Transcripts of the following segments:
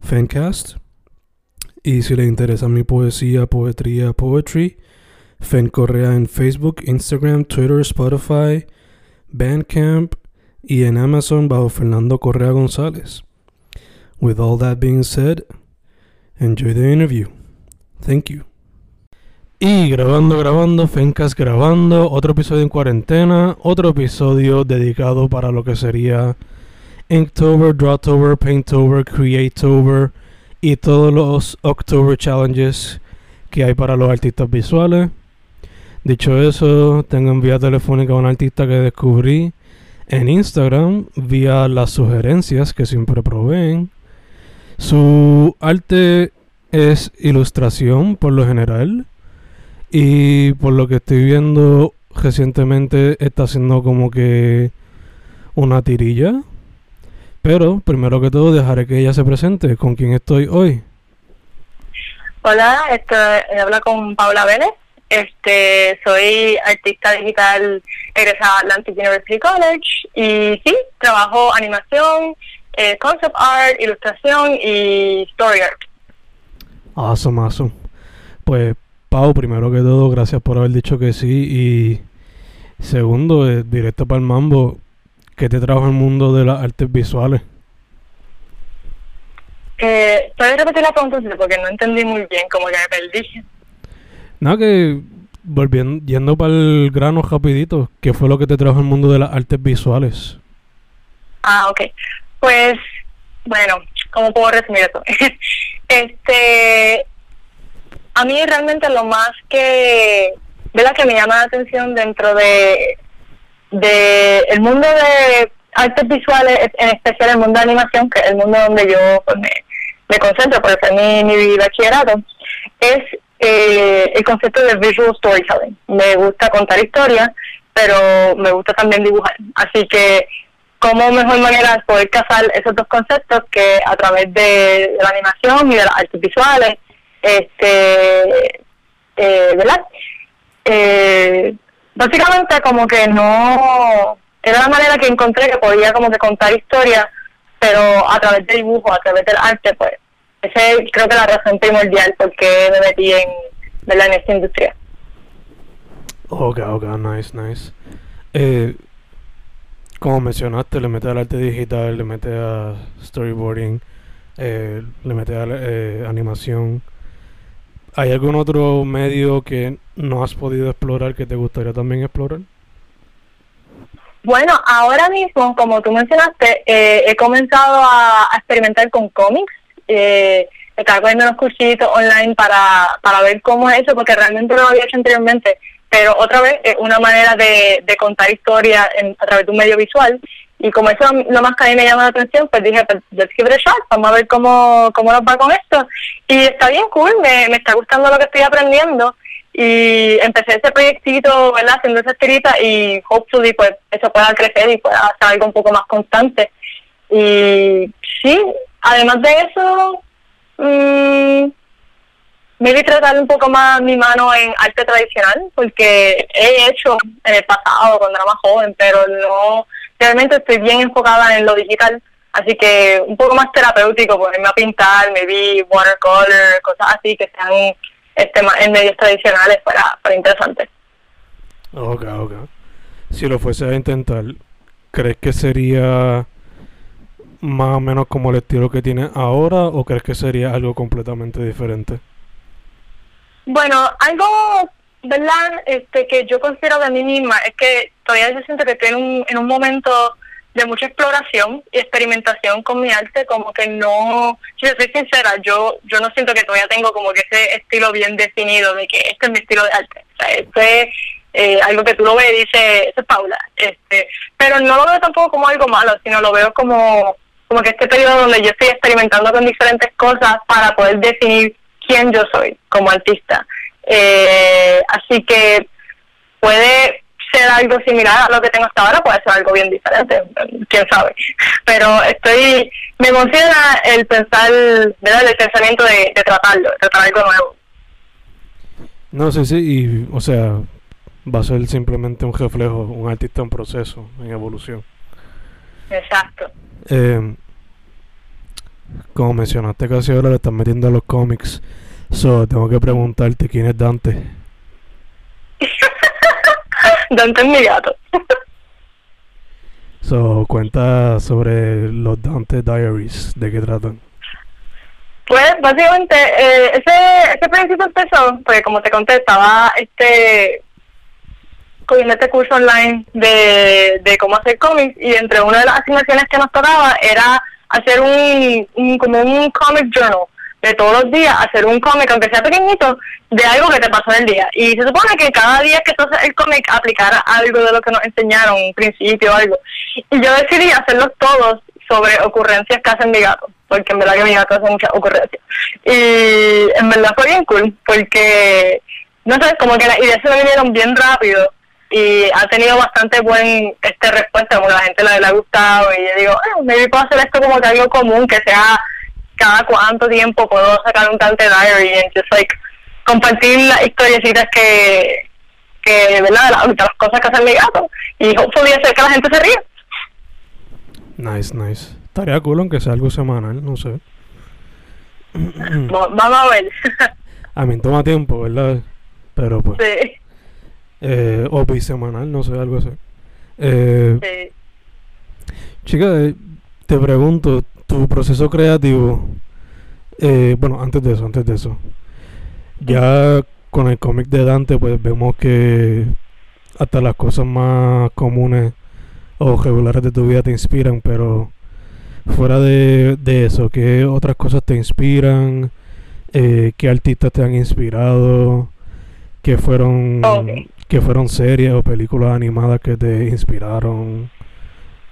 Fancast. Y si le interesa mi poesía, poetría, poetry, Fen Correa en Facebook, Instagram, Twitter, Spotify, Bandcamp y en Amazon bajo Fernando Correa González. With all that being said, enjoy the interview. Thank you. Y grabando, grabando, Fencast grabando, otro episodio en cuarentena, otro episodio dedicado para lo que sería Inktober, Drawtober, Painttober, Creatober y todos los October Challenges que hay para los artistas visuales. Dicho eso, tengo en vía telefónica a un artista que descubrí en Instagram vía las sugerencias que siempre proveen. Su arte es ilustración por lo general y por lo que estoy viendo recientemente está haciendo como que una tirilla. Pero primero que todo dejaré que ella se presente. ¿Con quién estoy hoy? Hola, esto, habla con Paula Vélez. Este, soy artista digital egresada Atlantic University College y sí, trabajo animación, eh, concept art, ilustración y story art. Awesome, awesome. Pues Pau, primero que todo, gracias por haber dicho que sí. Y segundo, eh, directo para el mambo, ¿qué te trajo el mundo de las artes visuales? Eh, ¿Puedes repetir la pregunta? Porque no entendí muy bien, como que me perdí. Nada, que volviendo, yendo para el grano rapidito, ¿qué fue lo que te trajo el mundo de las artes visuales? Ah, ok. Pues, bueno, ¿cómo puedo resumir esto? este, a mí realmente lo más que, ¿verdad? que me llama la atención dentro de, de el mundo de artes visuales, en especial el mundo de animación, que es el mundo donde yo pues, me, me concentro por hacer mi, mi bachillerato, es eh, el concepto de visual storytelling. Me gusta contar historias, pero me gusta también dibujar. Así que, ¿cómo mejor manera es poder casar esos dos conceptos que a través de, la animación y de las artes visuales, este, eh, ¿verdad? Eh, básicamente como que no, era la manera que encontré que podía como que contar historias, pero a través del dibujo, a través del arte, pues esa es creo que la razón primordial por qué me metí en, ¿verdad? en esta industria. Ok, ok, nice, nice. Eh, como mencionaste, le metes al arte digital, le metes a storyboarding, eh, le metes a eh, animación. ¿Hay algún otro medio que no has podido explorar que te gustaría también explorar? Bueno, ahora mismo, como tú mencionaste, eh, he comenzado a, experimentar con cómics. Eh, estaba cogiendo unos cursitos online para, para ver cómo es eso, porque realmente no lo había hecho anteriormente. Pero otra vez, es una manera de, de contar historias a través de un medio visual. Y como eso es lo más que a mí me llama la atención, pues dije, pues, let's give a shot, vamos a ver cómo, cómo nos va con esto. Y está bien cool, me, me está gustando lo que estoy aprendiendo. Y empecé ese proyectito, ¿verdad? Haciendo esa escrita y hopefully pues eso pueda crecer y pueda ser algo un poco más constante. Y sí, además de eso, mmm, me a tratar un poco más mi mano en arte tradicional, porque he hecho en el pasado cuando era más joven, pero no, realmente estoy bien enfocada en lo digital, así que un poco más terapéutico, ponerme a pintar, me vi watercolor, cosas así que sean este, en medios tradicionales para, para interesante. Ok, ok. Si lo fuese a intentar, ¿crees que sería más o menos como el estilo que tiene ahora o crees que sería algo completamente diferente? Bueno, algo, ¿verdad? Este, que yo considero de mí misma es que todavía yo siento que estoy en un, en un momento de mucha exploración y experimentación con mi arte, como que no, si soy sincera, yo yo no siento que todavía tengo como que ese estilo bien definido de que este es mi estilo de arte. O sea, este es eh, algo que tú lo ves y dices, es Paula. Este, pero no lo veo tampoco como algo malo, sino lo veo como, como que este periodo donde yo estoy experimentando con diferentes cosas para poder definir quién yo soy como artista. Eh, así que puede ser algo similar a lo que tengo hasta ahora, puede ser algo bien diferente, quién sabe. Pero estoy, me emociona el pensar, ¿verdad? El pensamiento de, de tratarlo, de tratar algo nuevo. No, sí, sí, y, o sea, va a ser simplemente un reflejo, un artista en proceso, en evolución. Exacto. Eh, como mencionaste casi ahora le estás metiendo a los cómics, so, tengo que preguntarte quién es Dante. Dante es mi gato. so, cuenta sobre los Dante Diaries, ¿de qué tratan? Pues básicamente eh, ese, ese principio empezó, porque como te conté, estaba este cogiendo este curso online de, de cómo hacer cómics y entre una de las asignaciones que nos tocaba era hacer un, un como un comic journal de todos los días, hacer un cómic, aunque sea pequeñito, de algo que te pasó en el día. Y se supone que cada día que tú haces el cómic aplicara algo de lo que nos enseñaron, un principio o algo. Y yo decidí hacerlos todos sobre ocurrencias que hacen mi gato, porque en verdad que mi gato hace muchas ocurrencias. Y en verdad fue bien cool, porque, no sé, como que las ideas se me vinieron bien rápido y ha tenido bastante buen este respuesta, como la gente le, le ha gustado y yo digo, eh, maybe puedo hacer esto como que algo común, que sea cada cuánto tiempo puedo sacar un Dante Diary y just like compartir las historiecitas que, que ¿verdad? Las, las cosas que hacen mi gato y hopefully hacer que la gente se ría. Nice, nice. Estaría cool aunque sea algo semanal, no sé. Vamos a ver. a mí toma tiempo, ¿verdad? Pero pues... sí. Eh, o bisemanal, no sé, algo así. Eh, Sí. Chica, eh, te pregunto, tu proceso creativo, eh, bueno, antes de eso, antes de eso, ya con el cómic de Dante, pues vemos que hasta las cosas más comunes o regulares de tu vida te inspiran, pero fuera de, de eso, ¿qué otras cosas te inspiran? Eh, ¿Qué artistas te han inspirado? ¿Qué fueron, qué fueron series o películas animadas que te inspiraron?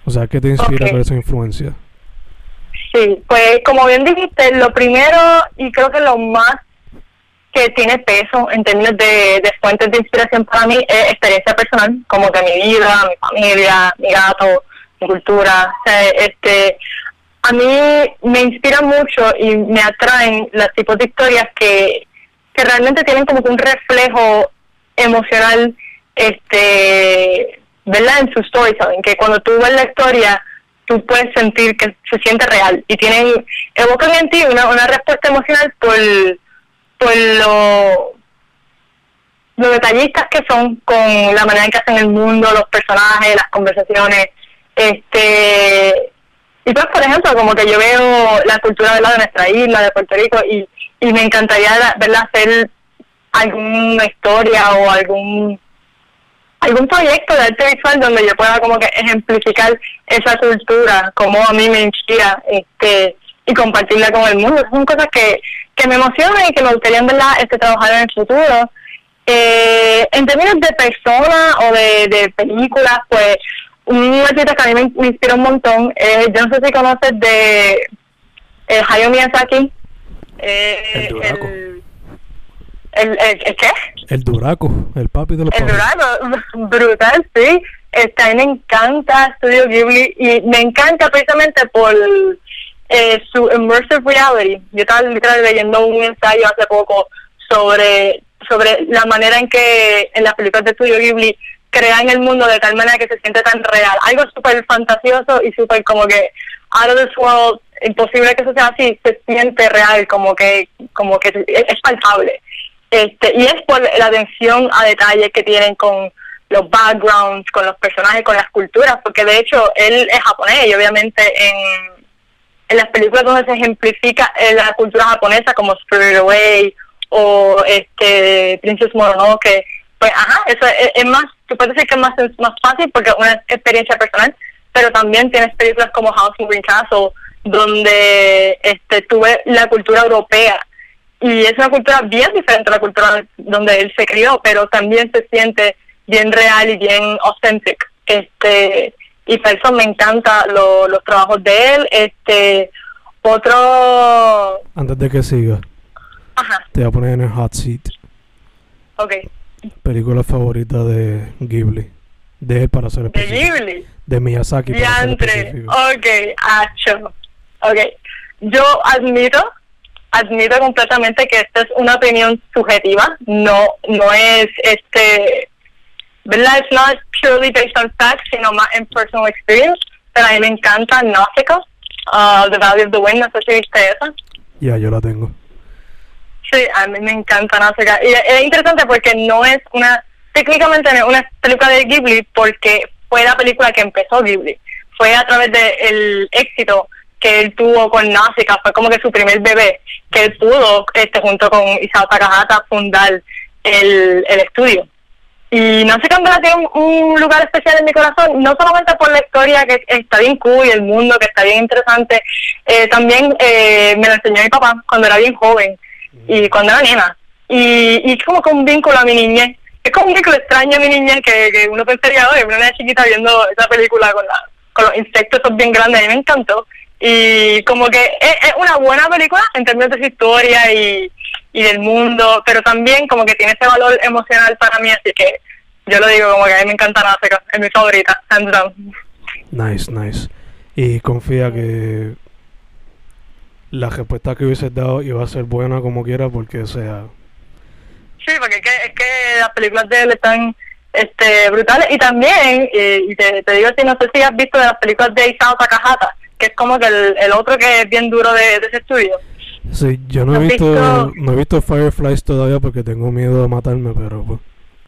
O sea, ¿qué te inspira Ok. con esa influencia? Sí, pues como bien dijiste, lo primero y creo que lo más que tiene peso en términos de, de fuentes de inspiración para mí es experiencia personal, como que mi vida, mi familia, mi gato, mi cultura. O sea, este, a mí me inspira mucho y me atraen los tipos de historias que, que realmente tienen como que un reflejo emocional, este, ¿verdad? En su storytelling, que cuando tú ves la historia tú puedes sentir que se siente real y tienen evocan en ti una, una respuesta emocional por por lo lo detallistas que son con la manera en que hacen el mundo, los personajes, las conversaciones, este y pues por ejemplo como que yo veo la cultura ¿verdad? de nuestra isla, de Puerto Rico y, y me encantaría verla hacer alguna historia o algún algún proyecto de arte visual donde yo pueda como que ejemplificar esa cultura, como a mí me inspira, este, y compartirla con el mundo. Son cosas que, que me emocionan y que me gustaría en verdad este, trabajar en el futuro. Eh, en términos de personas o de, de películas, pues un artista que a mí me, me inspira un montón, eh, yo no sé si conoces de eh, Hayao Miyazaki. Eh, el, el, el- ¿el qué? El Duraco, el papi de los El. Dorado, brutal, sí. Mí me encanta Studio Ghibli y me encanta precisamente por eh, su immersive reality. Yo estaba literal leyendo un ensayo hace poco sobre sobre la manera en que en las películas de Studio Ghibli crean el mundo de tal manera que se siente tan real. Algo súper fantasioso y súper como que out of this world, imposible que eso sea así, se siente real, como que como que es, es palpable. Este, y es por la atención a detalles que tienen con los backgrounds, con los personajes, con las culturas, porque de hecho él es japonés y obviamente en, en las películas donde se ejemplifica eh, la cultura japonesa como Spirit Away o este Princess Mononoke, pues ajá, eso es, más, tú puedes decir que es más, más fácil porque es una experiencia personal, pero también tienes películas como House Moving Castle donde este tuve la cultura europea y es una cultura bien diferente a la cultura donde él se crió, pero también se siente bien real y bien authentic. Este, y por eso me encanta los trabajos de él. Este, otro... Antes de que siga, te voy a poner en el hot seat. Ok. Película favorita de Ghibli. De él para ser específico. ¿De Ghibli? De Miyazaki. Diantre. Ok, hacho. Ok. Yo admito admito completamente que esta es una opinión subjetiva, no no es este ¿verdad? It's not purely based on facts, sino más en personal experience. Pero a mí me encanta Nausicaa, uh, The Valley of the Wind, no sé si viste esa. Ya, yo la tengo. Sí, a mí me encanta Nausicaa. Y es interesante porque no es una, técnicamente no es una película de Ghibli porque fue la película que empezó Ghibli. Fue a través del éxito que él tuvo con Nausicaa, fue como que su primer bebé, que él pudo, este, junto con Isao Takahata, fundar el, el estudio. Y no sé cuándo tiene un, lugar especial en mi corazón, no solamente por la historia que está bien cool y el mundo que está bien interesante, eh, también eh, me lo enseñó mi papá cuando era bien joven y cuando era nena. Y, y como con un vínculo a mi niñez. Es como un vínculo extraño a mi niñez que, que uno pensaría, oye, una niña chiquita viendo esa película con, la, con los insectos esos bien grandes, a mí me encantó. Y como que es, es una buena película en términos de su historia y, y del mundo, pero también como que tiene ese valor emocional para mí, así que yo lo digo como que a mí me encanta Nausicaa, es mi favorita, hands down. Nice, nice. Y confía que la respuesta que hubieses dado iba a ser buena como quiera porque sea... Sí, porque es que, es que las películas de él están este, brutales y también, y, te, te, digo si no sé si has visto de las películas de Isao Takahata, que es como que el, el otro que es bien duro de ese estudio. Sí, yo no he visto, no he visto Fireflies todavía porque tengo miedo de matarme, pero pues.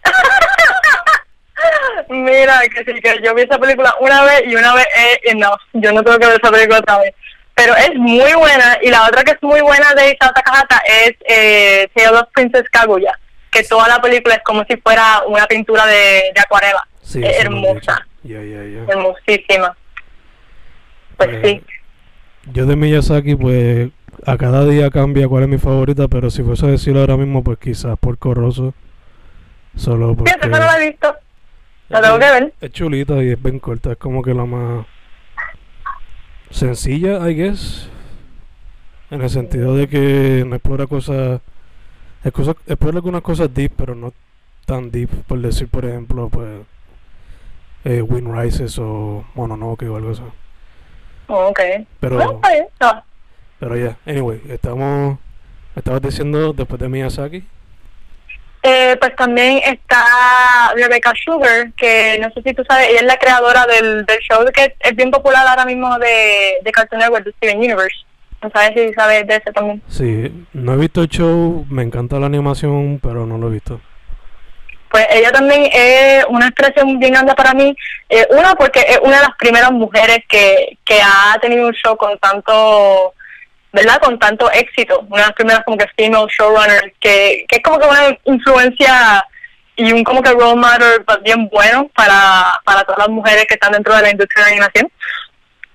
Mira, que sí, que yo vi esa película una vez y una vez es enough. Yo no tengo que ver esa película otra vez. Pero es muy buena. Y la otra que es muy buena de Isao Takahata es eh, Tale of Princess Kaguya. Que toda la película es como si fuera una pintura de, de acuarela. Sí, hermosa. Hermosísima. Pues, pues sí. Yo de Miyazaki, pues a cada día cambia cuál es mi favorita, pero si fuese a decirlo ahora mismo, pues quizás por Corroso. Solo porque... Sí, no la he visto. La tengo que ver. Es chulita y es bien corta, es como que la más sencilla, I guess. En el sentido de que no explora cosas... Explora algunas cosas deep, pero no tan deep. Por decir, por ejemplo, pues... Eh, Wind Rises o Mononoke o algo así. Ok. Pero... Pero ya, anyway, estamos, estabas diciendo después de Miyazaki. Eh, pues también está Rebecca Sugar, que no sé si tú sabes, ella es la creadora del, del show que es bien popular ahora mismo de, de Cartoon Network, de Steven Universe. No sabes si sabes de ese también. Sí, no he visto el show, me encanta la animación, pero no lo he visto. Pues ella también es una expresión bien grande para mí. Eh, una, porque es una de las primeras mujeres que, que ha tenido un show con tanto ¿verdad? Con tanto éxito, una de las primeras como que female showrunners, que, que es como que una influencia y un como que role model bien bueno para, para todas las mujeres que están dentro de la industria de la animación.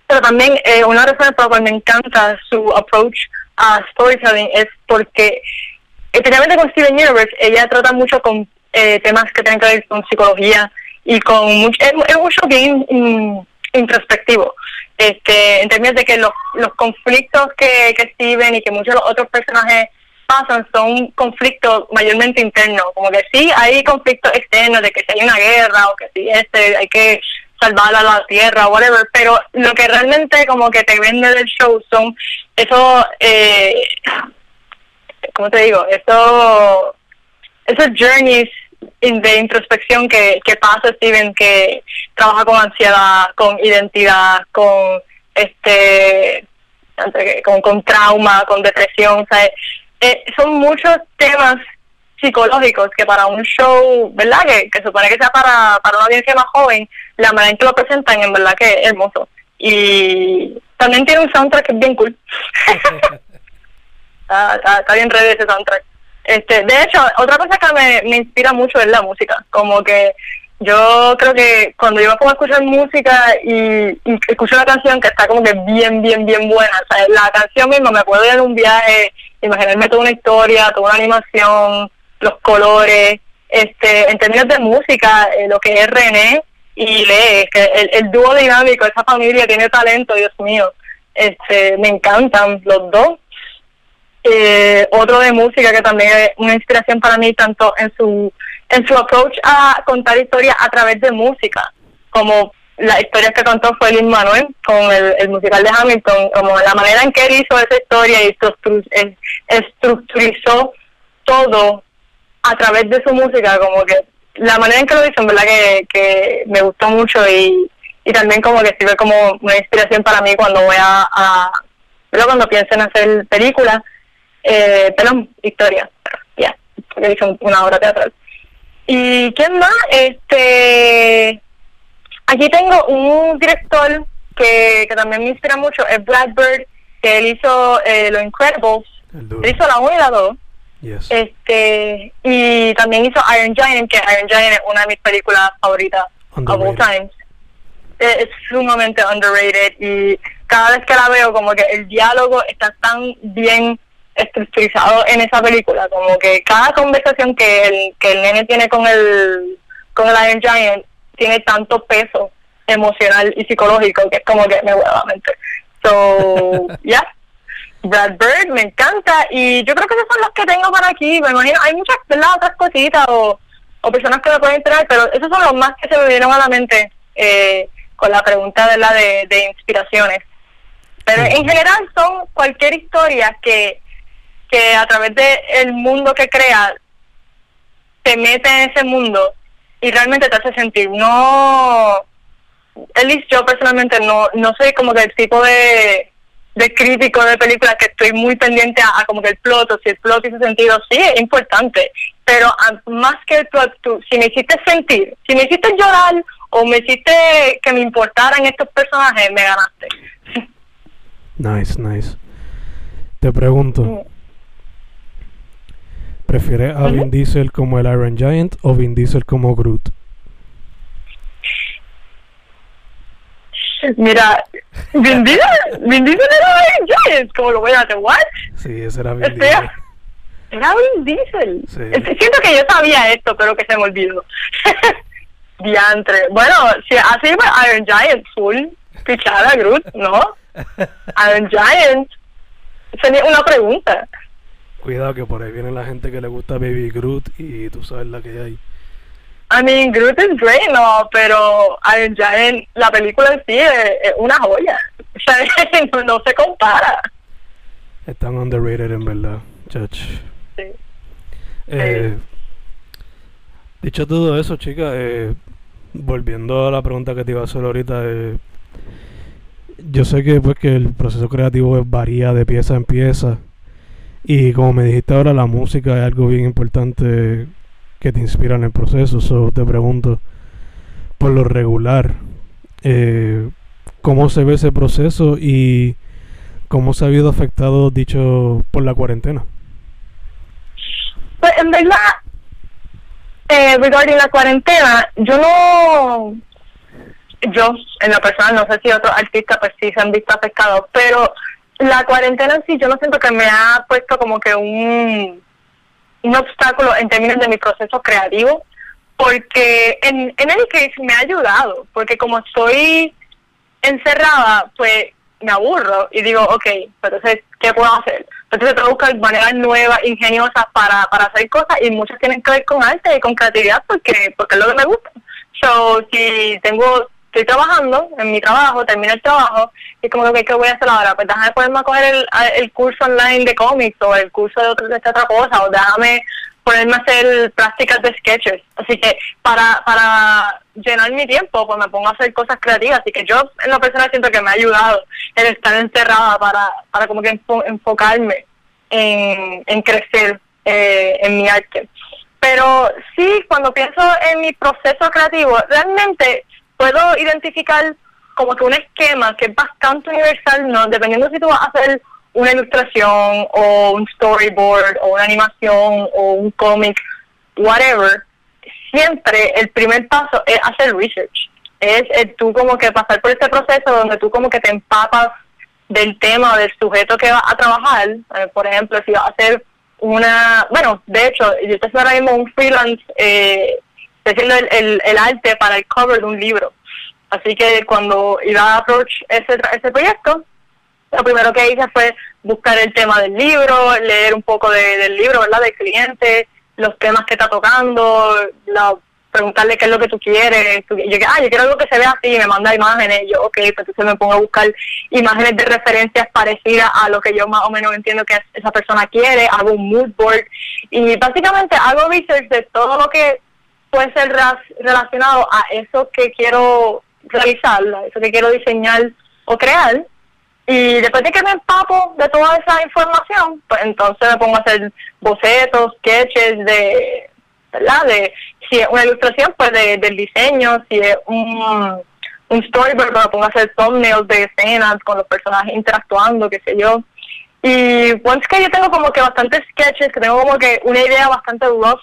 Pero también eh, una razón por la cual me encanta su approach a storytelling es porque, especialmente con Steven Universe, ella trata mucho con eh, temas que tienen que ver con psicología y con mucho, es, mucho bien introspectivo este, en términos de que los, los conflictos que, que Steven y que muchos de los otros personajes pasan son conflictos mayormente internos, como que sí hay conflictos externos de que si hay una guerra o que si este hay que salvar a la tierra o whatever, pero lo que realmente como que te vende del show son esos, eh, ¿cómo te digo? Esos, esos journeys de introspección que, que pasa Steven que trabaja con ansiedad con identidad con este con, con trauma con depresión o sea, eh, son muchos temas psicológicos que para un show verdad que, que supone que sea para, para una audiencia más joven la manera en que lo presentan en verdad que es hermoso y también tiene un soundtrack que es bien cool. está, está, está bien ready ese soundtrack. Este, de hecho, otra cosa que me, me inspira mucho es la música. Como que yo creo que cuando yo me pongo a escuchar música y, y escucho una canción que está como que bien, bien, bien buena, la canción misma me puedo ir en un viaje, imaginarme toda una historia, toda una animación, los colores, este, en términos de música, eh, lo que es René y Lee, que el, el dúo dinámico, esa familia tiene talento, Dios mío, este, me encantan los dos. Eh, otro de música que también es una inspiración para mí, tanto en su en su approach a contar historias a través de música, como la historia que contó fue Lin Manuel con el, musical de Hamilton, como la manera en que él hizo esa historia y estructurizó todo a través de su música, como que la manera en que lo hizo, en verdad que, me gustó mucho y, y también como que sirve como una inspiración para mí cuando voy a, a cuando pienso en hacer películas, eh, perdón, historias, ya, yeah, porque hice una obra teatral. ¿Y quién más? Este, aquí tengo un director que, que también me inspira mucho, es Brad Bird, que él hizo eh, Los Incredibles, él hizo la 1 y la 2. Yes. Este, y también hizo Iron Giant, que Iron Giant es una de mis películas favoritas of all times. Es, es sumamente underrated y cada vez que la veo como que el diálogo está tan bien estructurizado en esa película, como que cada conversación que el, que el nene tiene con el, con el Iron Giant tiene tanto peso emocional y psicológico que es como que me hueva la mente. So, yeah. Brad Bird me encanta y yo creo que esos son los que tengo para aquí. Me imagino, hay muchas otras cositas o, o personas que me pueden entrar, pero esos son los más que se me vinieron a la mente eh, con la pregunta de la de, de inspiraciones. Pero en general son cualquier historia que que a través de el mundo que crea te mete en ese mundo y realmente te hace sentir. No, Ellis, yo personalmente no no soy como del tipo de, de crítico de películas que estoy muy pendiente a, como que el plot, o si el plot hizo sentido, sí, es importante, pero a, más que el plot, tú, si me hiciste sentir, si me hiciste llorar o me hiciste que me importaran estos personajes, me ganaste. Nice, nice. Te pregunto. ¿Prefieres a Vin Diesel como el Iron Giant o Vin Diesel como Groot? Mira, Vin Diesel, Vin Diesel era Iron Giant, como lo voy a hacer, ¿what? Sí, ese era Vin Diesel. Era Vin Diesel. Sí. Siento que yo sabía esto, pero que se me olvidó. Diantre. Bueno, si así pues, Iron Giant, full, pichada, Groot, ¿no? Iron Giant. Sería una pregunta. Cuidado que por ahí viene la gente que le gusta Baby Groot y tú sabes la que hay. I mean, Groot is great, no, pero Iron Giant, la película en sí es, es una joya. O sea, no, no se compara. Están underrated en verdad, chach. Sí. Eh, dicho todo eso, chica, eh, volviendo a la pregunta que te iba a hacer ahorita, eh, yo sé que pues que el proceso creativo varía de pieza en pieza y como me dijiste ahora, la música es algo bien importante que te inspira en el proceso. So te pregunto, por lo regular, eh, ¿cómo se ve ese proceso y cómo se ha habido afectado dicho por la cuarentena? Pues en verdad, eh, regarding la cuarentena, yo no, yo en lo personal, no sé si otros artistas pues sí se han visto afectados, pero la cuarentena en sí yo no siento que me ha puesto como que un, un obstáculo en términos de mi proceso creativo, porque en, en el case me ha ayudado, porque como estoy encerrada, pues me aburro y digo, ok, pero entonces, ¿qué puedo hacer? Entonces que buscar maneras nuevas, ingeniosas para, para hacer cosas y muchas tienen que ver con arte y con creatividad porque, porque es lo que me gusta. So, si tengo, estoy trabajando en mi trabajo, termino el trabajo y como que, ¿qué voy a hacer ahora? Pues déjame ponerme a coger el, el curso online de cómics o el curso de, otro, de esta otra cosa o déjame ponerme a hacer prácticas de sketches. Así que para, para llenar mi tiempo, pues me pongo a hacer cosas creativas. Así que yo en lo personal siento que me ha ayudado el estar encerrada para, para como que enfo- enfocarme en, en crecer eh, en mi arte. Pero sí, cuando pienso en mi proceso creativo, realmente puedo identificar como que un esquema que es bastante universal, no dependiendo si tú vas a hacer una ilustración o un storyboard o una animación o un cómic, whatever, siempre el primer paso es hacer research. Es, tú como que pasar por este proceso donde tú como que te empapas del tema, del sujeto que vas a trabajar. Eh, por ejemplo, si vas a hacer una, bueno, de hecho, yo estoy ahora mismo un freelance eh, haciendo el, el, arte para el cover de un libro. Así que cuando iba a approach ese, ese proyecto, lo primero que hice fue buscar el tema del libro, leer un poco del libro, ¿verdad? Del cliente, los temas que está tocando, la, preguntarle qué es lo que tú quieres. yo, ah, yo quiero algo que se vea así, me manda imágenes. yo, ok, pues entonces me pongo a buscar imágenes de referencias parecidas a lo que yo más o menos entiendo que esa persona quiere. Hago un mood board y básicamente hago research de todo lo que puede ser relacionado a eso que quiero realizar, eso que quiero diseñar o crear. Y después de que me empapo de toda esa información, pues entonces me pongo a hacer bocetos, sketches de, ¿verdad? De si es una ilustración, pues de, del diseño, si es un, un storyboard, pues me pongo a hacer thumbnails de escenas con los personajes interactuando, qué sé yo. Y once que yo tengo como que bastantes sketches, que tengo como que una idea bastante rough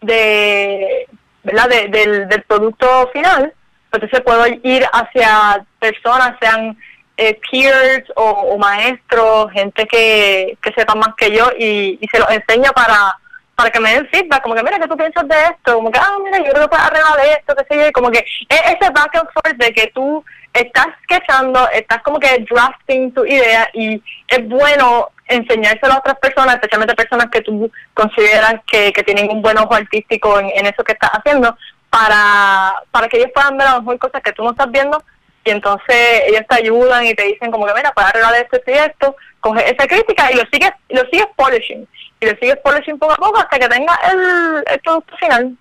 de, ¿verdad? del, del producto final, entonces puedo ir hacia personas, sean eh, peers o, maestros, gente que, que sepa más que yo y, se los enseño para para que me den feedback, como que mira, ¿qué tú piensas de esto? Como que, ah, mira, yo creo que puedes arreglar esto, qué sé yo, como que es ese back and forth de que tú estás sketchando, estás como que drafting tu idea y es bueno enseñárselo a otras personas, especialmente personas que tú consideras que, que tienen un buen ojo artístico en, en eso que estás haciendo, para, para que ellos puedan ver a lo mejor cosas que tú no estás viendo y entonces ellos te ayudan y te dicen como que mira, para arreglar esto y esto, coge esa crítica y lo sigues, lo sigues polishing, y lo sigues polishing poco a poco hasta que tenga el, el producto final.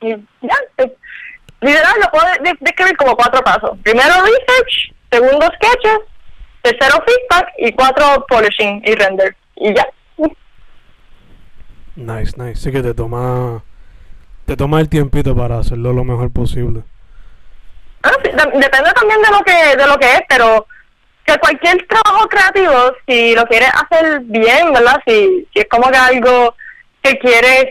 Y ya, literal lo puedo describir como cuatro pasos. Primero research, segundo sketches, tercero feedback y cuatro polishing y render. Y ya. Nice, nice. Sí que te toma, te toma el tiempito para hacerlo lo mejor posible. Ah, depende también de lo que de lo que es, pero que cualquier trabajo creativo, si lo quieres hacer bien, ¿verdad? Si, si es como que algo que quieres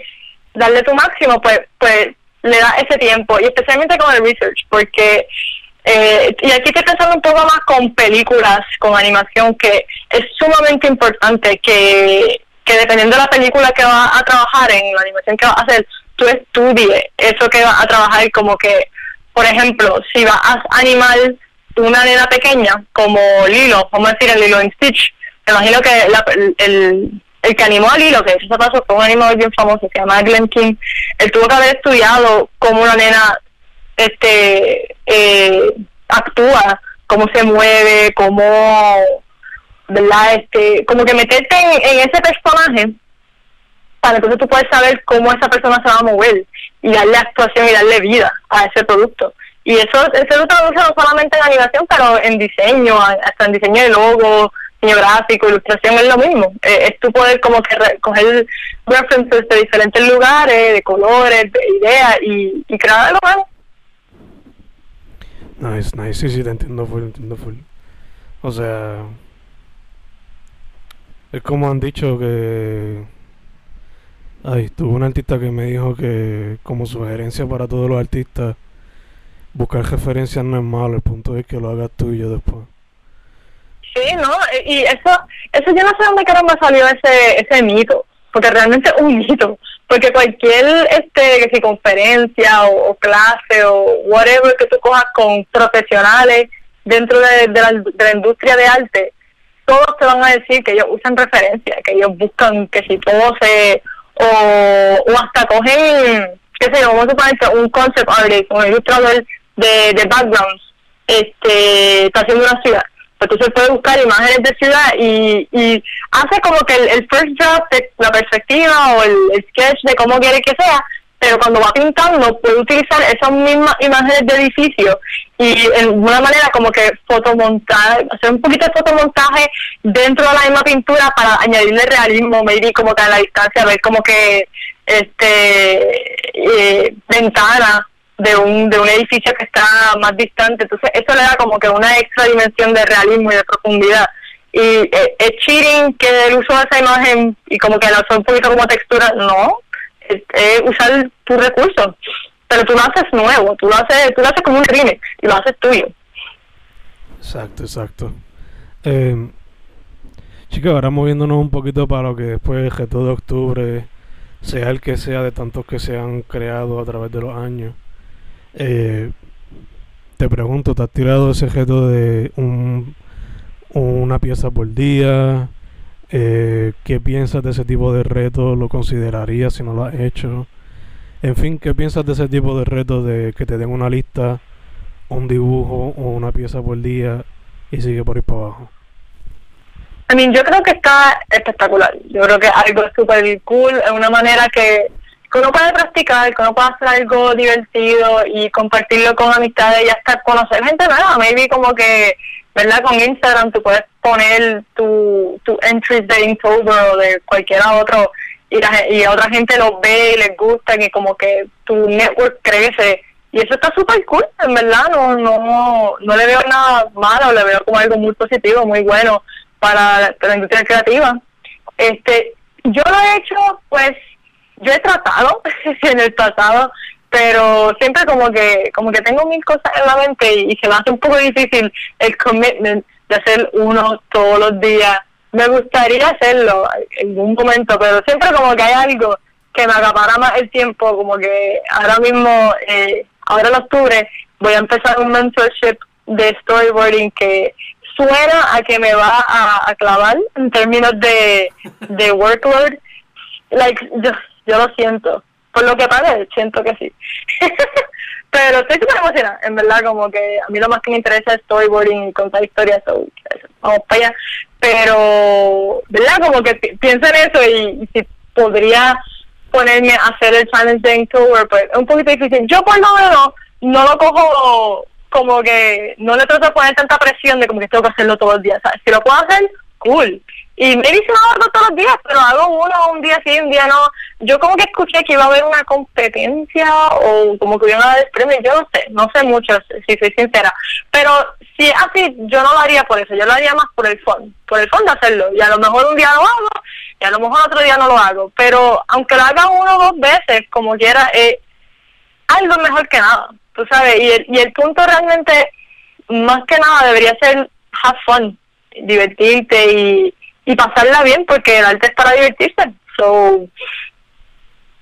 darle tu máximo, pues pues le da ese tiempo, y especialmente con el research, porque, eh, y aquí estoy pensando un poco más con películas, con animación, que es sumamente importante que, que dependiendo de la película que vas a trabajar, en la animación que vas a hacer, tú estudies eso que vas a trabajar, como que por ejemplo, si vas a animar una nena pequeña, como Lilo, vamos a decir el Lilo en Stitch, me imagino que el, el que animó a Lilo, que eso pasó, fue un animador bien famoso, se llama Glenn King, él tuvo que haber estudiado cómo una nena este eh, actúa, cómo se mueve, cómo, ¿verdad? Este, como que meterte en, en ese personaje para entonces tú puedes saber cómo esa persona se va a mover y darle actuación y darle vida a ese producto. Y eso, eso lo traduce no solamente en animación, pero en diseño, hasta en diseño de logo, diseño gráfico, ilustración, es lo mismo. Eh, es tú poder como que coger references de diferentes lugares, de colores, de ideas y, y crear algo nuevo. Nice, nice, sí, sí, te entiendo full, entiendo full. O sea, es como han dicho que Ay, tuve un artista que me dijo que como sugerencia para todos los artistas, buscar referencias no es malo, el punto es que lo hagas tú y yo después. Sí, no, y eso, eso yo no sé dónde me salió ese, ese mito, porque realmente es un mito, porque cualquier este si conferencia o, clase o whatever que tú cojas con profesionales dentro de, la, de la industria de arte, todos te van a decir que ellos usan referencias, que ellos buscan que si todo se o, o hasta cogen, qué sé yo, vamos a suponer un concept artist, un ilustrador de, de backgrounds, este, está haciendo una ciudad. Entonces puede buscar imágenes de ciudad y, y hace como que el, first draft de la perspectiva o el, sketch de cómo quiere que sea, pero cuando va pintando puede utilizar esas mismas imágenes de edificio y en una manera como que fotomontar, hacer un poquito de fotomontaje dentro de la misma pintura para añadirle realismo, maybe como que a la distancia, ver como que este eh, ventana de un, de un edificio que está más distante. Entonces, eso le da como que una extra dimensión de realismo y de profundidad. Y eh, es cheating que uso de esa imagen y como que la usó un poquito como textura, no, es, usar tu recurso. Pero tú lo haces nuevo, tú lo haces, tú lo haces como un remix y lo haces tuyo. Exacto, exacto. Eh, chicos, ahora moviéndonos un poquito para lo que después el todo de octubre, sea el que sea de tantos que se han creado a través de los años. Eh, te pregunto, ¿te has tirado ese reto de un, una pieza por día? Eh, ¿Qué piensas de ese tipo de reto? ¿Lo considerarías si no lo has hecho? En fin, ¿qué piensas de ese tipo de reto de que te den una lista, un dibujo o una pieza por día y sigue por ir para abajo? I mean, yo creo que está espectacular. Yo creo que algo súper cool, es una manera que que uno puede practicar, que uno puede hacer algo divertido y compartirlo con amistades y hasta conocer gente nueva. Maybe como que, ¿verdad? Con Instagram tú puedes poner tu, tu entries de Inktober o de cualquiera otro y, la, y otra gente los ve y les gusta y como que tu network crece. Y eso está súper cool, en verdad. No, no, no le veo nada malo, le veo como algo muy positivo, muy bueno para, para la industria creativa. Este, yo lo he hecho, pues, yo he tratado en el pasado, pero siempre como que como que tengo mil cosas en la mente y, se me hace un poco difícil el commitment de hacer uno todos los días. Me gustaría hacerlo en un momento, pero siempre como que hay algo que me acapara más el tiempo, como que ahora mismo, eh, ahora en octubre, voy a empezar un mentorship de storyboarding que suena a que me va a, clavar en términos de, de workload. Like, yo lo siento. Por lo que parece, siento que sí. Pero estoy súper emocionada, en verdad, como que a mí lo más que me interesa es storyboarding y contar historias, vamos para allá. Pero, ¿verdad? Como que pienso en eso y, si podría ponerme a hacer el challenge de Inktober, pues es un poquito difícil. Yo por lo menos no lo cojo como que, no le trato de poner tanta presión de como que tengo que hacerlo todos los días. Si lo puedo hacer, cool. Y me dice algo todos los días, pero hago uno un día sí, un día no. Yo como que escuché que iba a haber una competencia o como que iban a dar premios, yo no sé, no sé mucho, si soy sincera. Pero si es así, yo no lo haría por eso, yo lo haría más por el fondo, por el fondo hacerlo. Y a lo mejor un día lo hago, y a lo mejor otro día no lo hago. Pero aunque lo haga uno o dos veces, como quiera, eh, algo mejor que nada, tú sabes. Y el, y el punto realmente, más que nada, debería ser have fun, divertirte y y pasarla bien porque el arte es para divertirse. So,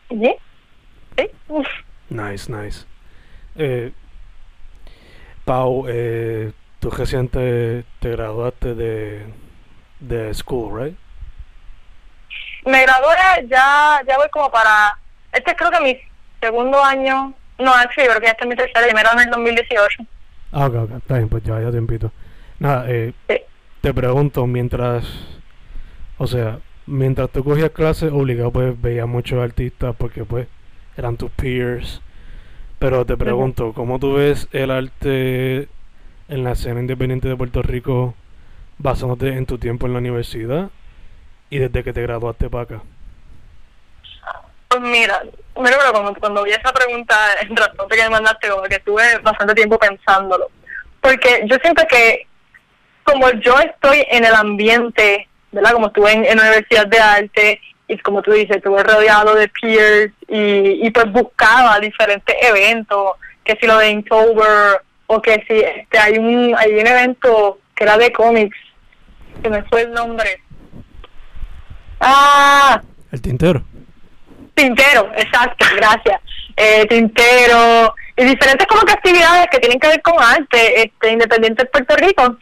yeah. ¿Sí? Nice, nice. Eh, Pau, eh, tú recién te, graduaste de, de school, right? Me gradué ya, ya voy como para, este creo que mi segundo año, no, sí, creo que ya está en mi tercera, y me gradué en el 2018. Ah, ok, ok, está bien, pues ya, ya te invito. Nada, eh, te pregunto, mientras o sea, mientras tú cogías clases, obligado pues veías muchos artistas porque pues eran tus peers. Pero te pregunto, ¿cómo tú ves el arte en la escena independiente de Puerto Rico basándote en tu tiempo en la universidad y desde que te graduaste para acá? Pues mira, mira cuando, cuando vi esa pregunta en transporte que me mandaste, como que estuve bastante tiempo pensándolo. Porque yo siento que como yo estoy en el ambiente ¿verdad? Como estuve en, la Universidad de Arte y como tú dices, estuve rodeado de peers y, y pues buscaba diferentes eventos, que si lo de Inktober o que si este, hay un hay un evento que era de cómics, que me fue el nombre. Ah, el tintero. Tintero, exacto, gracias. Eh, tintero y diferentes como que actividades que tienen que ver con arte, este, independiente de Puerto Rico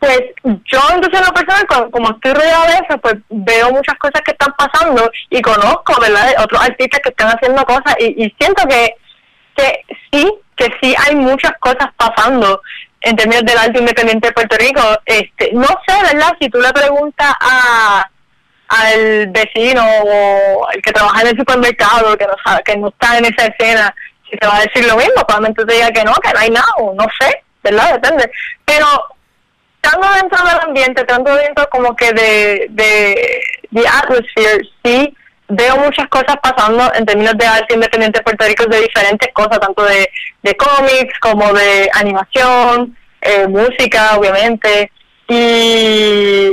pues yo entonces en lo personal, como, estoy rodeado de eso, pues veo muchas cosas que están pasando y conozco, ¿verdad? Otros artistas que están haciendo cosas y, siento que, que sí, que sí hay muchas cosas pasando en términos del arte independiente de Puerto Rico. Este, no sé, ¿verdad? Si tú le preguntas a al vecino o el que trabaja en el supermercado que no sabe, que no está en esa escena, si te va a decir lo mismo, probablemente te diga que no, que no hay nada, no sé, ¿verdad? Depende. Pero estando dentro del ambiente, estando dentro como que de, de, de atmosphere, sí, veo muchas cosas pasando en términos de arte independiente Rico de diferentes cosas, tanto de, de cómics como de animación, eh, música, obviamente. Y,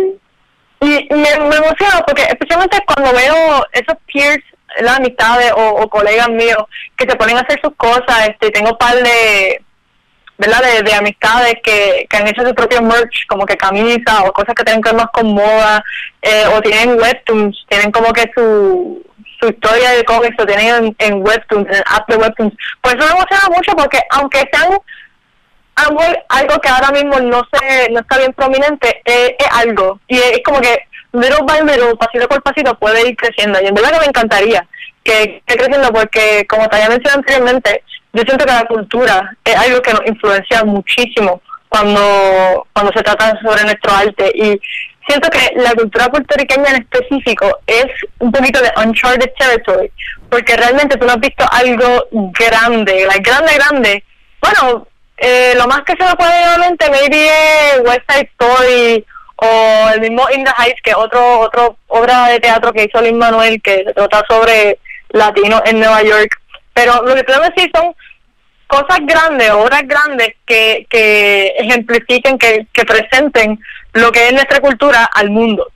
y me, me emociona porque especialmente cuando veo esos peers, las amistades o, o, colegas míos que se ponen a hacer sus cosas, este tengo un par de ¿verdad? De, de amistades que, que han hecho su propio merch, como que camisas o cosas que tienen que ver más con moda, eh, o tienen webtoons, tienen como que su, su historia de cómics, o tienen en, en webtoons, en app de webtoons. Pues eso me emociona mucho porque aunque sean algo que ahora mismo no se, no está bien prominente, eh, es algo. Y es como que little by little, pasito por pasito, puede ir creciendo. Y en verdad que me encantaría que esté creciendo porque, como te había mencionado anteriormente, yo siento que la cultura es algo que nos influencia muchísimo cuando, cuando se trata sobre nuestro arte y siento que la cultura puertorriqueña en específico es un poquito de uncharted territory porque realmente tú no has visto algo grande, la grande, grande. Bueno, eh, lo más que se me puede ir maybe es West Side Story o el mismo In the Heights, que otro, otro obra de teatro que hizo Lin Manuel, que se trata sobre latinos en Nueva York. Pero lo que quiero decir son cosas grandes, obras grandes que, que ejemplifiquen, que, que presenten lo que es nuestra cultura al mundo.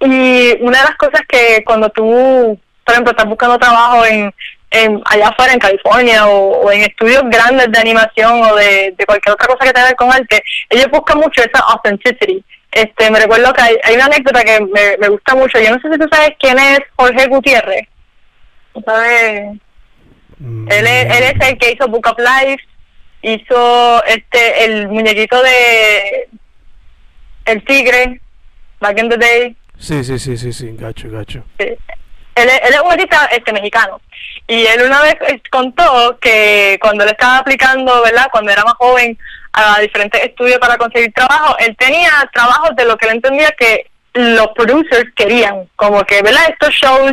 Y una de las cosas que cuando tú, por ejemplo, estás buscando trabajo en, en allá afuera en California o, en estudios grandes de animación o de, de cualquier otra cosa que tenga que ver con arte, ellos buscan mucho esa authenticity. Este, me recuerdo que hay, hay una anécdota que me, me gusta mucho. Yo no sé si tú sabes quién es Jorge Gutiérrez. ¿Sabes? Mm, Él es, él es el que hizo Book of Life, hizo este el muñequito de El Tigre, Back in the Day. Sí, sí, sí, sí, sí, gacho, gacho. Sí. Él, es- él es un artista este, mexicano. Y él una vez eh, contó que cuando él estaba aplicando, ¿verdad? Cuando era más joven a diferentes estudios para conseguir trabajo, él tenía trabajos de lo que él entendía que los producers querían. Como que, ¿verdad? Estos shows,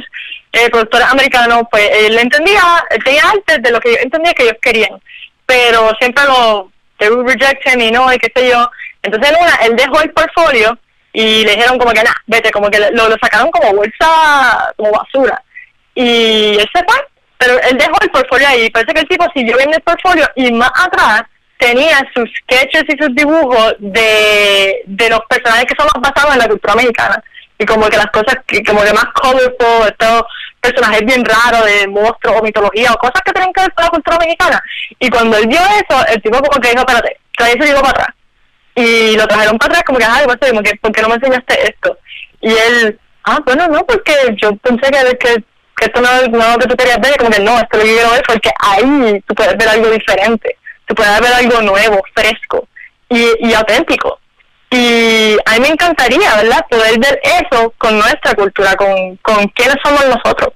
eh, productores americanos, pues él entendía, él tenía arte de lo que yo entendía que ellos querían. Pero siempre lo, they would reject him y no, y qué sé yo. Entonces en él dejó el portfolio y le dijeron como que nada, vete, como que lo, lo sacaron como bolsa, como basura. Y él se fue, pero él dejó el portfolio ahí. Parece que el tipo siguió viendo el portfolio y más atrás tenía sus sketches y sus dibujos de, de los personajes que son más basados en la cultura americana. Y como que las cosas que como que más colorful, estos personajes bien raros de monstruos o mitología o cosas que tienen que ver con la cultura mexicana. Y cuando él vio eso, el tipo como que dijo, espérate, trae ese dibujo para atrás y lo trajeron para atrás como que, ay, que, ¿por qué no me enseñaste esto? Y él, ah, bueno, no, porque yo pensé que, que, esto no no es lo que tú querías ver, y como que no, esto es lo quiero ver, porque ahí tú puedes ver algo diferente, tú puedes ver algo nuevo, fresco y, y auténtico. Y a mí me encantaría, ¿verdad?, poder ver eso con nuestra cultura, con, con quiénes somos nosotros.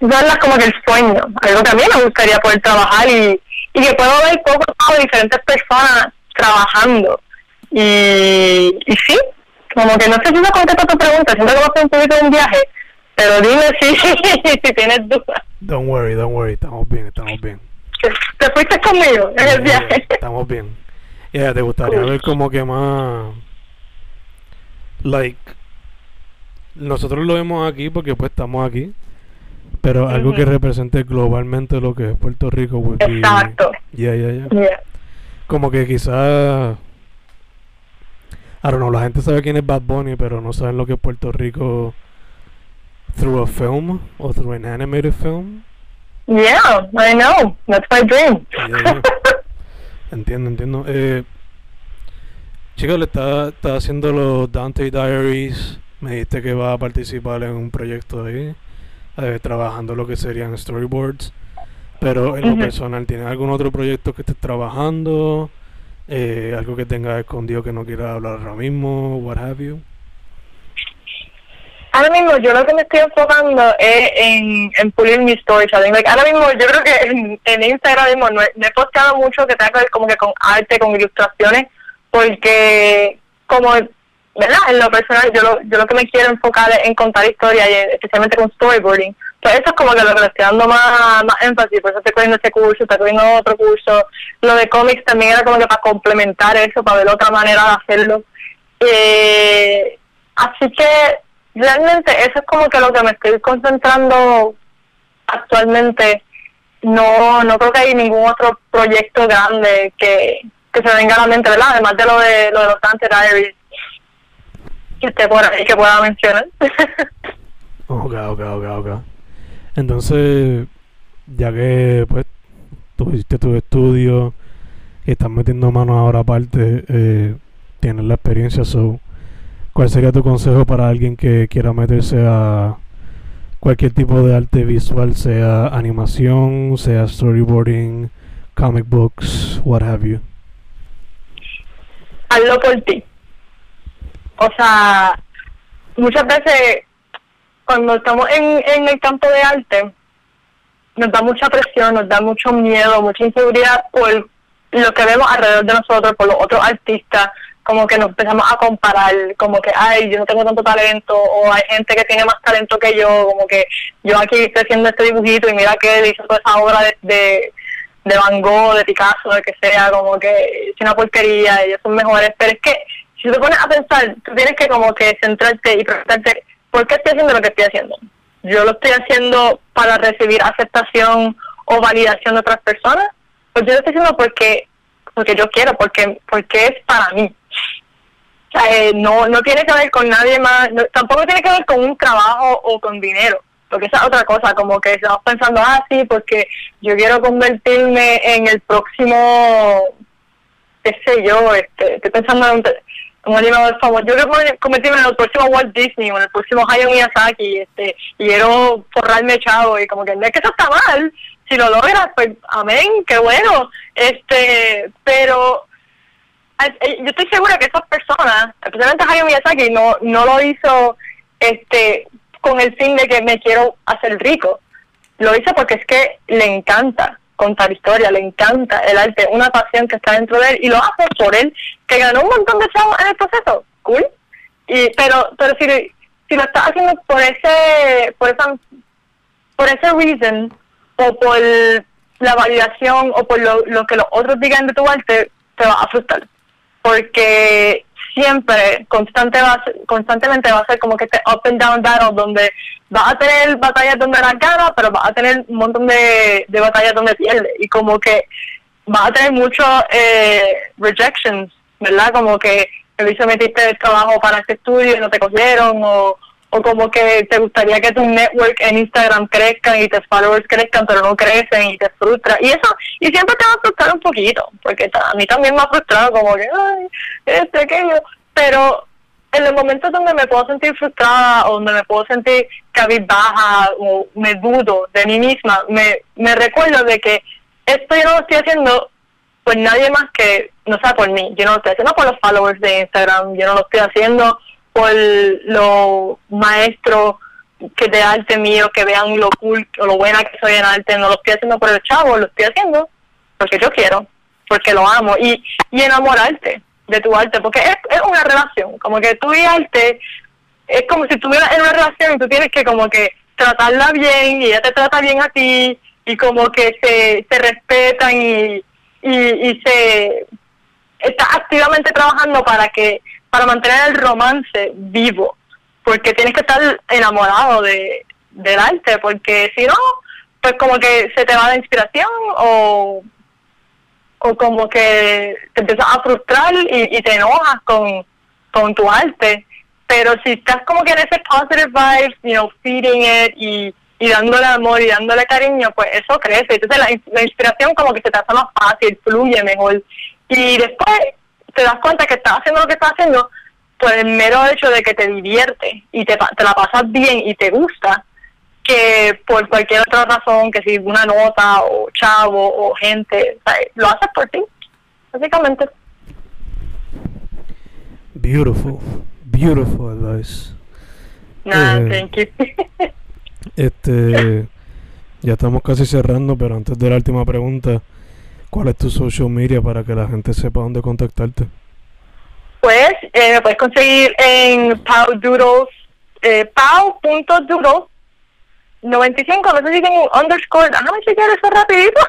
Verlas como que el sueño, algo que a mí me gustaría poder trabajar y, y que puedo ver poco a poco diferentes personas trabajando. Y, y sí, como que no sé si me contesta tu pregunta, siento que va a ser un poquito de un viaje, pero dime si, si tienes dudas. Don't worry, don't worry, estamos bien, estamos bien. ¿Te fuiste conmigo en el viaje? estamos bien. Yeah, te gustaría ver como que más. Like. Nosotros lo vemos aquí porque pues estamos aquí. Pero algo que represente globalmente lo que es Puerto Rico. would be- Exacto. Yeah, yeah, yeah. Yeah. Como que quizás. I don't know, la gente sabe quién es Bad Bunny, pero no saben lo que es Puerto Rico through a film o through an animated film. Yeah, I know. That's my dream. Yeah, yeah. Entiendo, entiendo. Eh, chicos, le está, está haciendo los Dante Diaries. Me dijiste que va a participar en un proyecto ahí, eh, trabajando lo que serían storyboards. Pero en lo personal, ¿tienes algún otro proyecto que estés trabajando? Eh, algo que tengas escondido que no quieras hablar ahora mismo, what have you? Ahora mismo yo lo que me estoy enfocando es en, en pulir mi storytelling. Like, ahora mismo yo creo que en, en Instagram mismo no he, no he posteado mucho que tenga que ver como que con arte, con ilustraciones, porque como, ¿verdad? En lo personal yo lo, yo lo que me quiero enfocar es en contar historias, especialmente con storyboarding. Pues eso es como que lo que le estoy dando más, más énfasis, por eso estoy cogiendo ese curso, estoy cogiendo otro curso. Lo de cómics también era como que para complementar eso, para ver otra manera de hacerlo. Eh, así que realmente eso es como que lo que me estoy concentrando actualmente. No, no creo que hay ningún otro proyecto grande que, que se venga a la mente, ¿verdad? Además de lo de, lo de los Dante Diaries que esté por ahí que pueda mencionar. ok, ok, ok, ok. Entonces, ya que pues tú hiciste tu estudio y estás metiendo manos ahora aparte, eh, tienes la experiencia, so, ¿cuál sería tu consejo para alguien que quiera meterse a cualquier tipo de arte visual, sea animación, sea storyboarding, comic books, what have you? Hazlo por ti. O sea, muchas veces cuando estamos en, en el campo de arte, nos da mucha presión, nos da mucho miedo, mucha inseguridad por lo que vemos alrededor de nosotros, por los otros artistas, como que nos empezamos a comparar, como que, ay, yo no tengo tanto talento, o hay gente que tiene más talento que yo, como que yo aquí estoy haciendo este dibujito y mira que él hizo toda esa obra de, de, de Van Gogh, de Picasso, de que sea, como que es una porquería, ellos son mejores, pero es que si te pones a pensar, tú tienes que como que centrarte y preguntarte, ¿por qué estoy haciendo lo que estoy haciendo? Yo lo estoy haciendo para recibir aceptación o validación de otras personas, pues yo lo estoy haciendo porque porque yo quiero, porque porque es para mí. Eh, no no tiene que ver con nadie más, tampoco tiene que ver con un trabajo o con dinero, porque esa es otra cosa, como que estamos pensando, ah, sí, porque yo quiero convertirme en el próximo, qué sé yo, este, estoy pensando en un animador famoso. Yo quiero convertirme en el próximo Walt Disney o en el próximo Hayao Miyazaki, este, y quiero forrarme chavo y como que no es que eso está mal, si lo logras, pues amén, qué bueno, este, pero yo estoy segura que esas personas, especialmente Hayao Miyazaki, no, no lo hizo este con el fin de que me quiero hacer rico, lo hizo porque es que le encanta contar historia, le encanta el arte, una pasión que está dentro de él y lo hace por él, que ganó un montón de chavos en el proceso, cool. Y, pero pero si, si lo estás haciendo por ese, por esa, por ese reason o por la validación o por lo, lo que los otros digan de tu arte, te va a frustrar. Porque siempre, constante va constantemente va a ser como que este up and down battle donde vas a tener batallas donde la gana, pero vas a tener un montón de, de batallas donde pierdes. Y como que vas a tener muchos eh, rejections, ¿verdad? Como que te metiste el trabajo para este estudio y no te cogieron, o, o como que te gustaría que tu network en Instagram crezca y tus followers crezcan, pero no crecen y te frustra. Y eso, y siempre te va a frustrar un poquito, porque a mí también me ha frustrado como que, ay, este, aquello. Pero en los momentos donde me puedo sentir frustrada o donde me puedo sentir cabizbaja o me dudo de mí misma, me, me recuerdo de que esto yo no lo estoy haciendo por nadie más que no sea por mí. Yo no lo estoy haciendo por los followers de Instagram, yo no lo estoy haciendo por los maestros que de arte mío, que vean lo cool o lo buena que soy en arte, no lo estoy haciendo por el chavo, lo estoy haciendo porque yo quiero, porque lo amo. Y, y enamorarte de tu arte, porque es, es una relación, como que tú y arte es como si estuvieras en una relación y tú tienes que como que tratarla bien y ella te trata bien a ti y como que se, se respetan y, y, y se está activamente trabajando para que para mantener el romance vivo, porque tienes que estar enamorado de, del arte, porque si no, pues como que se te va la inspiración o, o como que te empiezas a frustrar y, te enojas con, con tu arte. Pero si estás como que en ese positive vibes, you know, feeding it y, y dándole amor y dándole cariño, pues eso crece. Entonces la inspiración como que se te hace más fácil, fluye mejor. Y después te das cuenta que estás haciendo lo que estás haciendo por el mero hecho de que te divierte y te, te la pasas bien y te gusta, que por cualquier otra razón, que si una nota o chavo o gente, lo haces por ti, básicamente. Beautiful, beautiful advice. Nah, eh, thank you. este, ya estamos casi cerrando, pero antes de la última pregunta, ¿Cuál es tu social media para que la gente sepa dónde contactarte? Pues eh, me puedes conseguir en Pau Doodles, eh, pau.doodles 95, no sé si tengo un underscore, déjame chequear eso rapidito.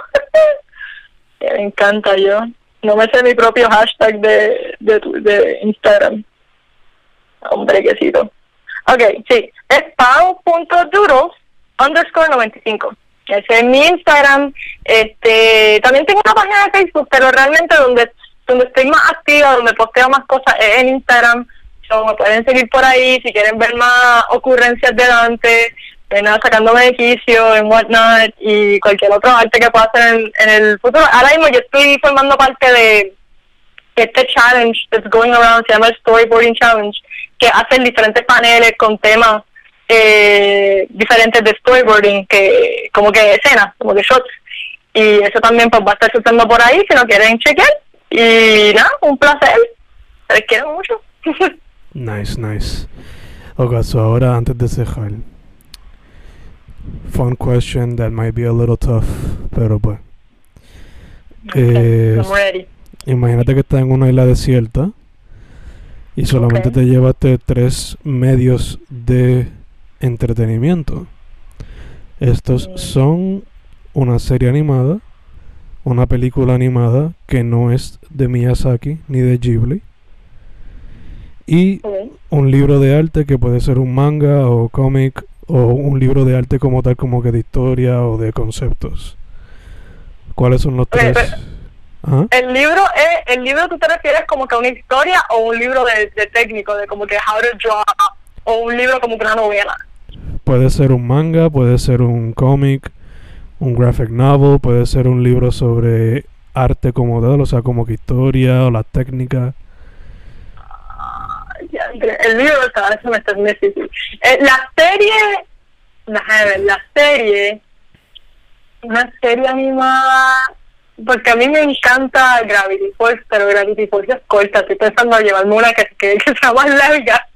me encanta yo. No me sé mi propio hashtag de, de, Instagram. Hombre, quesito. Ok, sí, es pau.doodles underscore 95. Ese es mi Instagram. Este, también tengo una página de Facebook, pero realmente donde, donde estoy más activa, donde posteo más cosas es en Instagram. So, me pueden seguir por ahí si quieren ver más ocurrencias de Dante, nada, sacando beneficio en Whatnot y cualquier otro arte que pueda hacer en, en el futuro. Ahora mismo yo estoy formando parte de este challenge that's going around, se llama Storyboarding Challenge, que hacen diferentes paneles con temas eh, diferentes de storyboarding, que como que escenas, como que shots. Y eso también pues va a estar sucediendo por ahí si no quieren chequear. Y nada, un placer. Les quiero mucho. nice, nice. Ok, so ahora antes de cerrar, fun question that might be a little tough, pero pues. Okay, I'm ready. Imagínate que estás en una isla desierta y solamente Okay. te llevaste tres medios de entretenimiento. Estos son una serie animada, una película animada que no es de Miyazaki ni de Ghibli y un libro de arte que puede ser un manga o cómic o un libro de arte como tal como que de historia o de conceptos. ¿Cuáles son los tres? Ajá. El libro es, el libro tú te refieres como que a una historia o un libro de, de técnico, de como que how to draw, o un libro como que una novela. Puede ser un manga, puede ser un cómic, un graphic novel, puede ser un libro sobre arte como tal, o sea, como que historia o las técnicas. Ay, diantre, El libro está, eso me está difícil. Eh, la serie, déjame ver, la serie, una serie animada, porque a mí me encanta Gravity Falls, pero Gravity Falls es corta, estoy pensando en llevarme una que, que, que sea más larga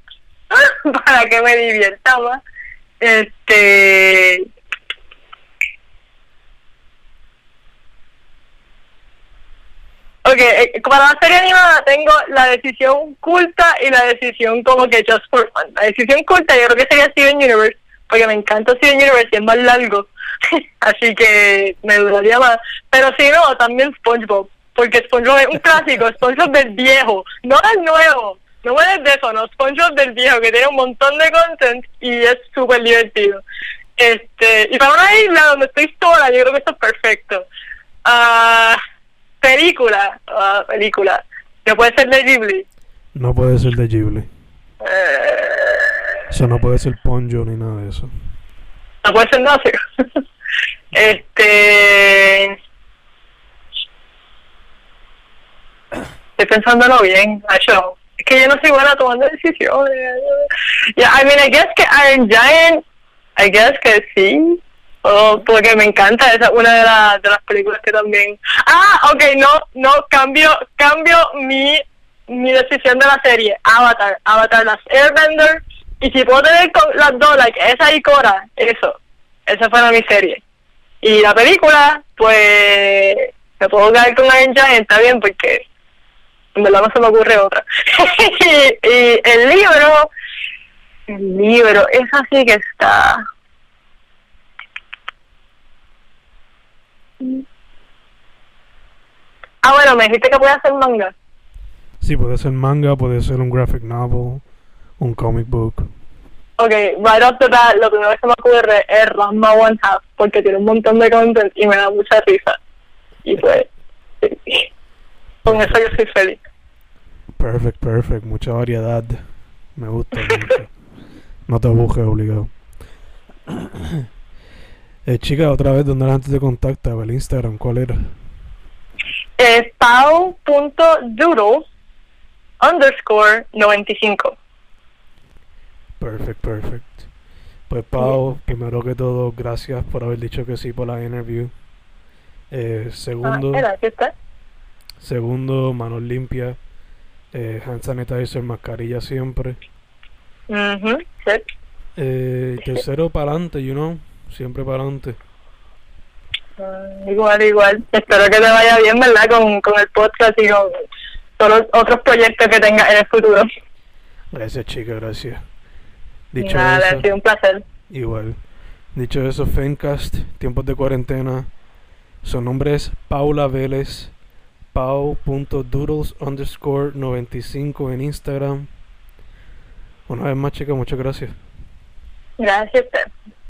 para que me divierta. Este, Ok, eh, para la serie animada tengo la decisión culta y la decisión como que just for fun. La decisión culta yo creo que sería Steven Universe, porque me encanta Steven Universe y es más largo, así que me duraría más. Pero si no, también SpongeBob, porque SpongeBob es un clásico, SpongeBob del viejo, no del nuevo, no me des de eso, no, SpongeBob del viejo, que tiene un montón de content y es súper divertido. Este, y para una isla donde estoy sola, yo creo que esto es perfecto. Ah... Película, ah, película. Que puede ser de Ghibli. No puede ser de Ghibli. Eh, Eso no puede ser Ponyo ni nada de eso. no puede ser Nazi. este. Estoy pensándolo bien, Nacho. Que yo no soy buena tomando decisiones. Yeah, I mean, I guess que Iron Giant, I guess que sí. Oh, porque me encanta, esa es una de, las de las películas que también... Ah, ok, no, no, cambio, cambio mi, mi decisión de la serie. Avatar, Avatar, las Airbender. Y si puedo tener con las dos, like, esa y Cora, eso. Esa fue mi serie. Y la película, pues, me puedo quedar con Iron Giant, está bien, porque en verdad no se me ocurre otra. y, el libro, el libro, esa sí que está... Ah, bueno, me dijiste que puede hacer manga. Sí, puede ser manga, puede ser un graphic novel, un comic book. Ok, right off the bat, lo primero que se me ocurre es Ranma One Half, porque tiene un montón de content y me da mucha risa. Y pues, con eso yo soy feliz. Perfect, perfect. Mucha variedad. Me gusta mucho. No te abujes obligado. eh, chica, otra vez, ¿dónde la gente te contacta? El Instagram, ¿cuál era? Es pau.doodles underscore 95. Perfect, perfect. Pues Pau, primero que todo, gracias por haber dicho que sí por la interview. Eh, Ah, segundo, mira, aquí está. Segundo, manos limpias, eh, hand sanitizer, mascarilla siempre. Sí. Eh, tercero, para adelante, you know, siempre para adelante. Ah, Igual, igual. Espero que te vaya bien, ¿verdad? Con, con el podcast y con todos los otros proyectos que tengas en el futuro. Gracias, chica, gracias. Dicho Nada, eso, ha sido un placer. igual. Dicho eso, Fencast, tiempos de cuarentena. Su nombre es Paula Vélez. Pau.doodles underscore 95 en Instagram. Una vez más, chica, muchas gracias. Gracias.